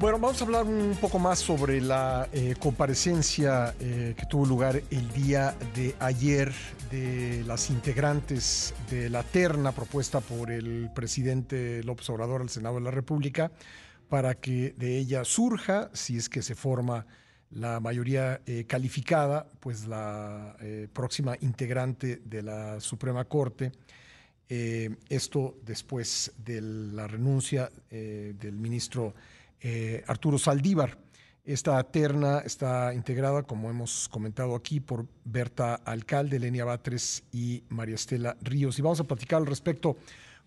Bueno, vamos a hablar un poco más sobre la eh, comparecencia eh, que tuvo lugar el día de ayer de las integrantes de la terna propuesta por el presidente López Obrador al Senado de la República para que de ella surja, si es que se forma la mayoría eh, calificada, pues la próxima integrante de la Suprema Corte. esto después de la renuncia del ministro eh, Arturo Saldívar. Esta terna está integrada, como hemos comentado aquí, por Berta Alcalde, Lenia Batres y María Estela Ríos. Y vamos a platicar al respecto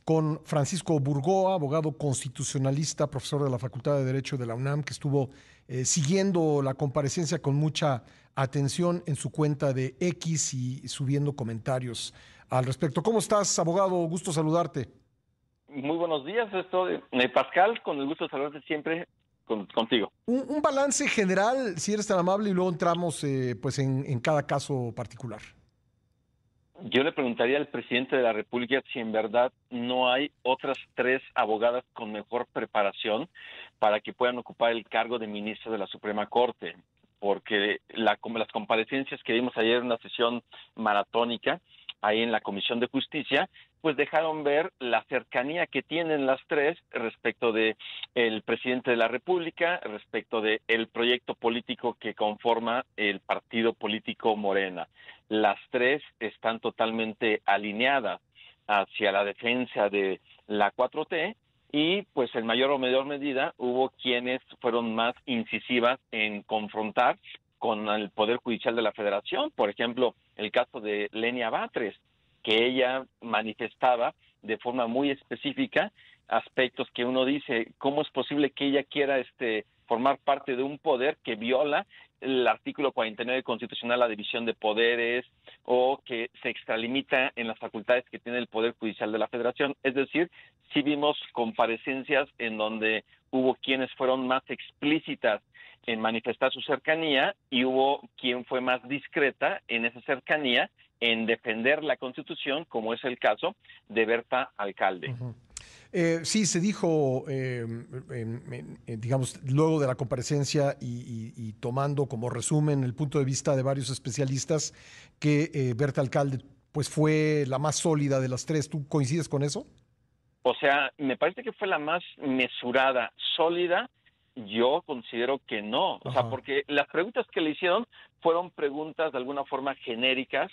con Francisco Burgoa, abogado constitucionalista, profesor de la Facultad de Derecho de la UNAM, que estuvo eh, siguiendo la comparecencia con mucha atención en su cuenta de X y subiendo comentarios al respecto. ¿Cómo estás, abogado? Gusto saludarte. Muy buenos días, estoy eh, Pascal, con el gusto de saludarte siempre contigo. Un, balance general, si eres tan amable, y luego entramos eh, pues en, cada caso particular. Yo le preguntaría al presidente de la República si en verdad no hay otras tres abogadas con mejor preparación para que puedan ocupar el cargo de ministro de la Suprema Corte, porque la, como las comparecencias que vimos ayer en una sesión maratónica, ahí en la Comisión de Justicia, pues dejaron ver la cercanía que tienen las tres respecto de el presidente de la República, respecto de el proyecto político que conforma el partido político Morena. Las tres están totalmente alineadas hacia la defensa de la 4T y pues en mayor o menor medida hubo quienes fueron más incisivas en confrontar con el Poder Judicial de la Federación, por ejemplo, el caso de Lenia Batres, que ella manifestaba de forma muy específica aspectos que uno dice, ¿cómo es posible que ella quiera este formar parte de un poder que viola el artículo 49 constitucional, la división de poderes, o que se extralimita en las facultades que tiene el Poder Judicial de la Federación. Es decir, sí vimos comparecencias en donde hubo quienes fueron más explícitas en manifestar su cercanía y hubo quien fue más discreta en esa cercanía en defender la Constitución, como es el caso de Berta Alcalde. Eh, sí, se dijo, eh, digamos, luego de la comparecencia y, tomando como resumen el punto de vista de varios especialistas, que eh, Berta Alcalde pues fue la más sólida de las tres. ¿Tú coincides con eso? O sea, me parece que fue la más mesurada, sólida. Yo considero que no. O sea, porque las preguntas que le hicieron fueron preguntas de alguna forma genéricas,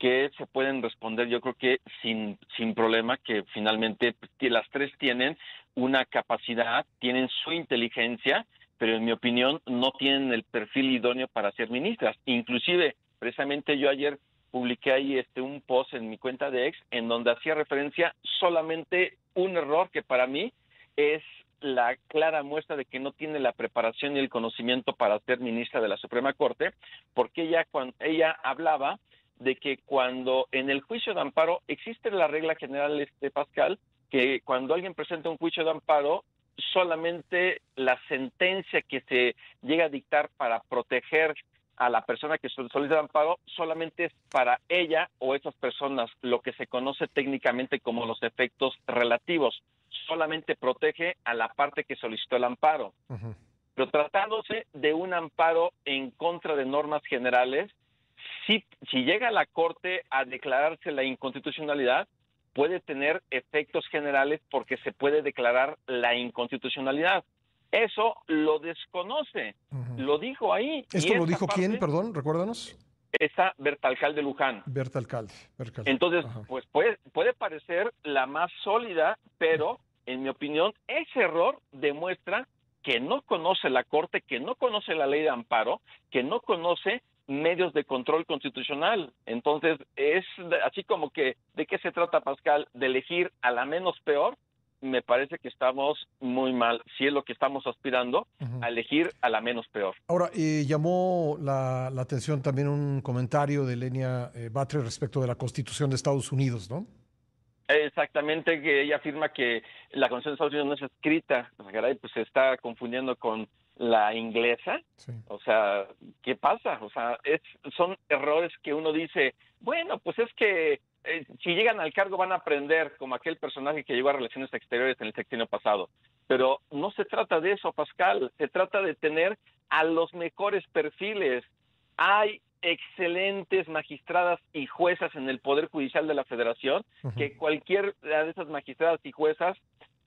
que se pueden responder yo creo que sin, sin problema, que finalmente las tres tienen una capacidad, tienen su inteligencia, pero en mi opinión no tienen el perfil idóneo para ser ministras. Inclusive, precisamente yo ayer publiqué ahí este un post en mi cuenta de ex en donde hacía referencia solamente un error que para mí es la clara muestra de que no tiene la preparación y el conocimiento para ser ministra de la Suprema Corte, porque ella cuando ella hablaba de que cuando en el juicio de amparo existe la regla general este Pascal que cuando alguien presenta un juicio de amparo solamente la sentencia que se llega a dictar para proteger a la persona que solicita amparo solamente es para ella o esas personas lo que se conoce técnicamente como los efectos relativos. Solamente protege a la parte que solicitó el amparo. Pero tratándose de un amparo en contra de normas generales si, si llega la Corte a declararse la inconstitucionalidad, puede tener efectos generales porque se puede declarar la inconstitucionalidad. Eso lo desconoce, lo dijo ahí. ¿Esto lo dijo quién, perdón? Recuérdanos. Esa Bertalcalde Luján. Bertalcalde. Entonces, pues puede, puede parecer la más sólida, pero en mi opinión, ese error demuestra que no conoce la Corte, que no conoce la ley de amparo, que no conoce medios de control constitucional. Entonces, es así como que, ¿de qué se trata, Pascal? De elegir a la menos peor. Me parece que estamos muy mal, si es lo que estamos aspirando, a elegir a la menos peor. Ahora, eh, llamó la, atención también un comentario de Lenia eh, Batre respecto de la Constitución de Estados Unidos, ¿no? Exactamente, que ella afirma que la Constitución de Estados Unidos no es escrita, pues se está confundiendo con la inglesa. O sea, ¿qué pasa? O sea, es, son errores que uno dice, bueno, pues es que eh, si llegan al cargo van a aprender como aquel personaje que llegó a Relaciones Exteriores en el sexenio pasado. Pero no se trata de eso, Pascal, se trata de tener a los mejores perfiles. Hay excelentes magistradas y juezas en el Poder Judicial de la Federación, que cualquier de esas magistradas y juezas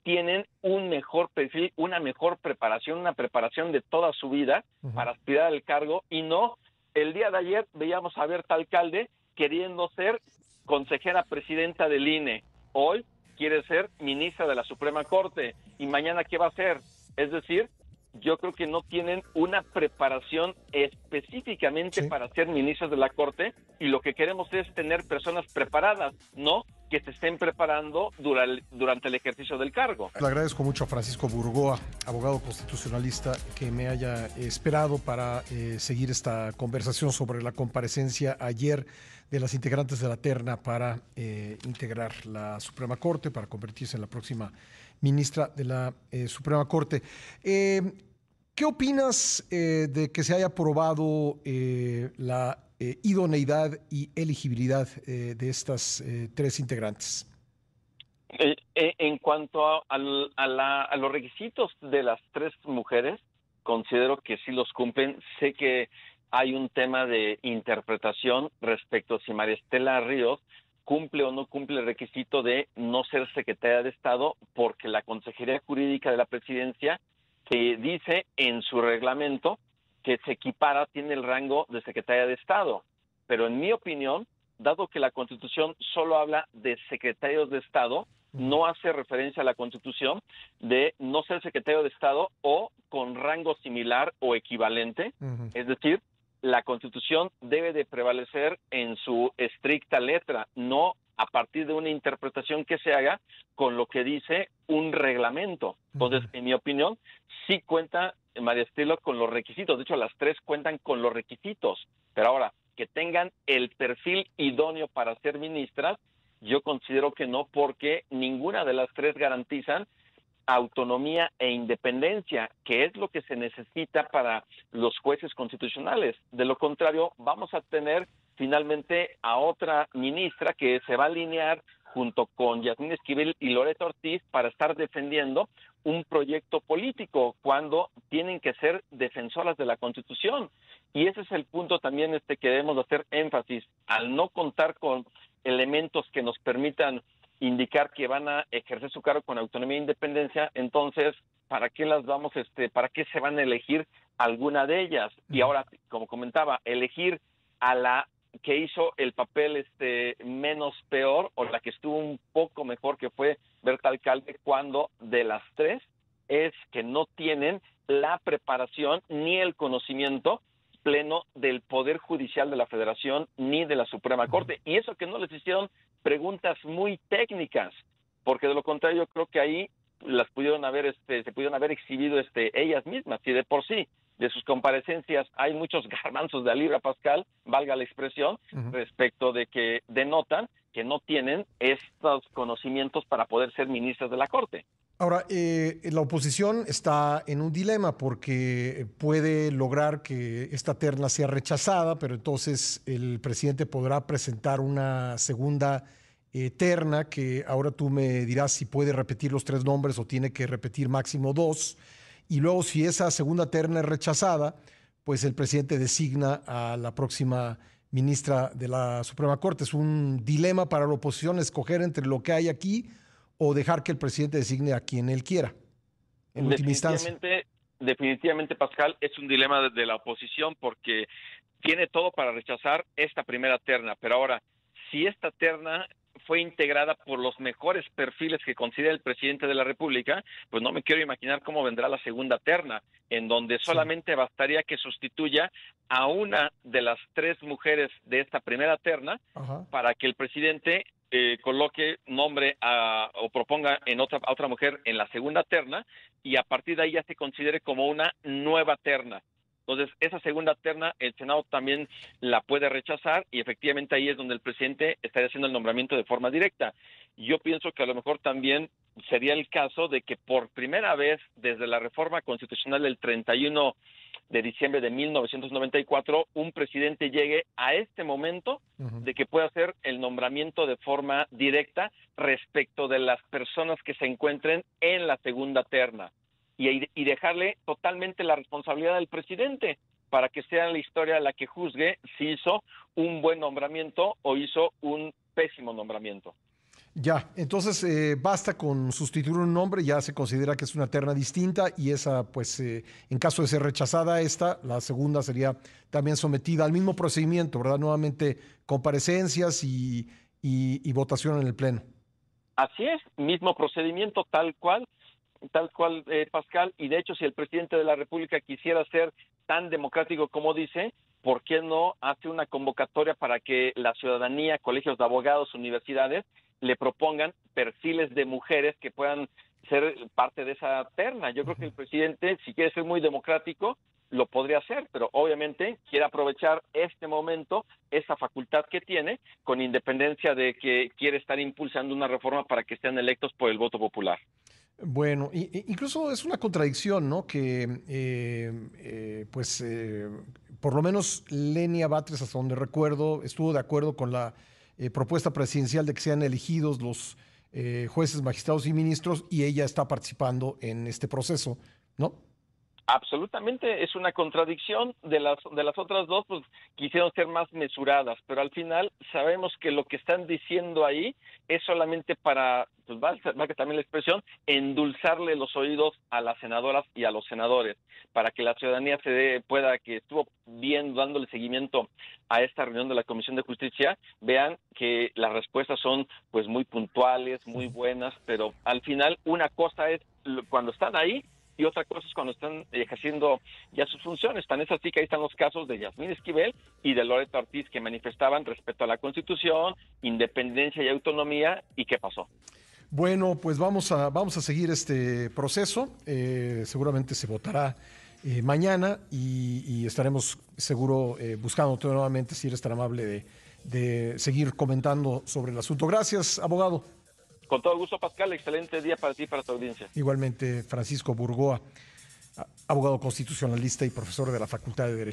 tienen un mejor perfil, una mejor preparación, una preparación de toda su vida para aspirar al cargo. Y no el día de ayer veíamos a Berta Alcalde queriendo ser consejera presidenta del INE. Hoy quiere ser ministra de la Suprema Corte. Y mañana qué va a ser. Es decir, yo creo que no tienen una preparación específicamente para ser ministros de la Corte y lo que queremos es tener personas preparadas, no que se estén preparando durante el ejercicio del cargo. Le agradezco mucho a Francisco Burgoa, abogado constitucionalista, que me haya esperado para eh, seguir esta conversación sobre la comparecencia ayer de las integrantes de la terna para eh, integrar la Suprema Corte, para convertirse en la próxima ministra de la eh, Suprema Corte. ¿Qué opinas de que se haya aprobado la eh, idoneidad y elegibilidad eh, de estas eh, tres integrantes? en cuanto a, a, los requisitos de las tres mujeres, considero que sí los cumplen. Sé que hay un tema de interpretación respecto a si María Estela Ríos cumple o no cumple el requisito de no ser secretaria de Estado, porque la Consejería Jurídica de la Presidencia dice en su reglamento que se equipara, tiene el rango de secretaria de Estado. Pero en mi opinión, dado que la Constitución solo habla de secretarios de Estado, no hace referencia a la Constitución de no ser secretario de Estado o con rango similar o equivalente. Es decir, la Constitución debe de prevalecer en su estricta letra, no a partir de una interpretación que se haga con lo que dice un reglamento. Entonces, en mi opinión, sí cuenta María Estilo con los requisitos. De hecho, las tres cuentan con los requisitos. Pero ahora, que tengan el perfil idóneo para ser ministras, yo considero que no, porque ninguna de las tres garantizan autonomía e independencia, que es lo que se necesita para los jueces constitucionales. De lo contrario, vamos a tener finalmente a otra ministra que se va a alinear junto con Yasmín Esquivel y Loreto Ortiz para estar defendiendo un proyecto político cuando tienen que ser defensoras de la Constitución. Y ese es el punto también este que debemos hacer énfasis. Al no contar con elementos que nos permitan indicar que van a ejercer su cargo con autonomía e independencia, entonces, ¿para qué las vamos, este, para qué se van a elegir alguna de ellas? Y ahora, como comentaba, elegir a la que hizo el papel este menos peor o la que estuvo un poco mejor que fue Berta Alcalde cuando de las tres es que no tienen la preparación ni el conocimiento pleno del Poder Judicial de la Federación ni de la Suprema Corte. Y eso que no les hicieron preguntas muy técnicas, porque de lo contrario yo creo que ahí las pudieron haber, este, se pudieron haber exhibido este, ellas mismas, y de por sí de sus comparecencias hay muchos garbanzos de Alibra Pascal, valga la expresión, respecto de que denotan que no tienen estos conocimientos para poder ser ministras de la Corte. Ahora, eh, la oposición está en un dilema porque puede lograr que esta terna sea rechazada, pero entonces el presidente podrá presentar una segunda eh, terna que ahora tú me dirás si puede repetir los tres nombres o tiene que repetir máximo dos. Y luego si esa segunda terna es rechazada, pues el presidente designa a la próxima ministra de la Suprema Corte. Es un dilema para la oposición escoger entre lo que hay aquí o dejar que el presidente designe a quien él quiera. En definitivamente, definitivamente, Pascal, es un dilema de la oposición porque tiene todo para rechazar esta primera terna, pero ahora, si esta terna fue integrada por los mejores perfiles que considera el presidente de la República, pues no me quiero imaginar cómo vendrá la segunda terna, en donde solamente bastaría que sustituya a una de las tres mujeres de esta primera terna para que el presidente eh, coloque nombre o proponga en otra, a otra mujer en la segunda terna y a partir de ahí ya se considere como una nueva terna. Entonces, esa segunda terna, el Senado también la puede rechazar y efectivamente ahí es donde el presidente estaría haciendo el nombramiento de forma directa. Yo pienso que a lo mejor también sería el caso de que por primera vez desde la reforma constitucional del 31 de diciembre de 1994 un presidente llegue a este momento de que pueda hacer el nombramiento de forma directa respecto de las personas que se encuentren en la segunda terna y, y dejarle totalmente la responsabilidad al presidente para que sea la historia la que juzgue si hizo un buen nombramiento o hizo un pésimo nombramiento. Ya, entonces eh, basta con sustituir un nombre, ya se considera que es una terna distinta y esa, pues, eh, en caso de ser rechazada esta, la segunda sería también sometida al mismo procedimiento, ¿verdad? Nuevamente comparecencias y, y votación en el Pleno. Así es, mismo procedimiento tal cual, tal cual, eh, Pascal, y de hecho si el presidente de la República quisiera ser tan democrático como dice, ¿por qué no hace una convocatoria para que la ciudadanía, colegios de abogados, universidades, le propongan perfiles de mujeres que puedan ser parte de esa terna? Yo creo que el presidente, si quiere ser muy democrático, lo podría hacer, pero obviamente quiere aprovechar este momento, esa facultad que tiene, con independencia de que quiere estar impulsando una reforma para que sean electos por el voto popular. Bueno, incluso es una contradicción, ¿no? Que, eh, eh, pues, eh, por lo menos Lenia Batres, hasta donde recuerdo, estuvo de acuerdo con la propuesta presidencial de que sean elegidos los jueces, magistrados y ministros, y ella está participando en este proceso, ¿no? Absolutamente, es una contradicción de las de las otras dos, pues quisieron ser más mesuradas, pero al final sabemos que lo que están diciendo ahí es solamente para, pues va, que también la expresión, endulzarle los oídos a las senadoras y a los senadores, para que la ciudadanía se dé, pueda, que estuvo viendo, dándole seguimiento a esta reunión de la Comisión de Justicia, vean que las respuestas son pues muy puntuales, muy buenas, pero al final una cosa es cuando están ahí y otra cosa es cuando están ejerciendo ya sus funciones. Tan es así que ahí están los casos de Yasmín Esquivel y de Loreto Ortiz que manifestaban respeto a la Constitución, independencia y autonomía. ¿Y qué pasó? Bueno, pues vamos a, vamos a seguir este proceso. Eh, seguramente se votará eh, mañana y, estaremos seguro eh, buscando nuevamente si eres tan amable de, de seguir comentando sobre el asunto. Gracias, abogado. Con todo gusto, Pascal. Excelente día para ti y para tu audiencia. Igualmente, Francisco Burgoa, abogado constitucionalista y profesor de la Facultad de Derecho.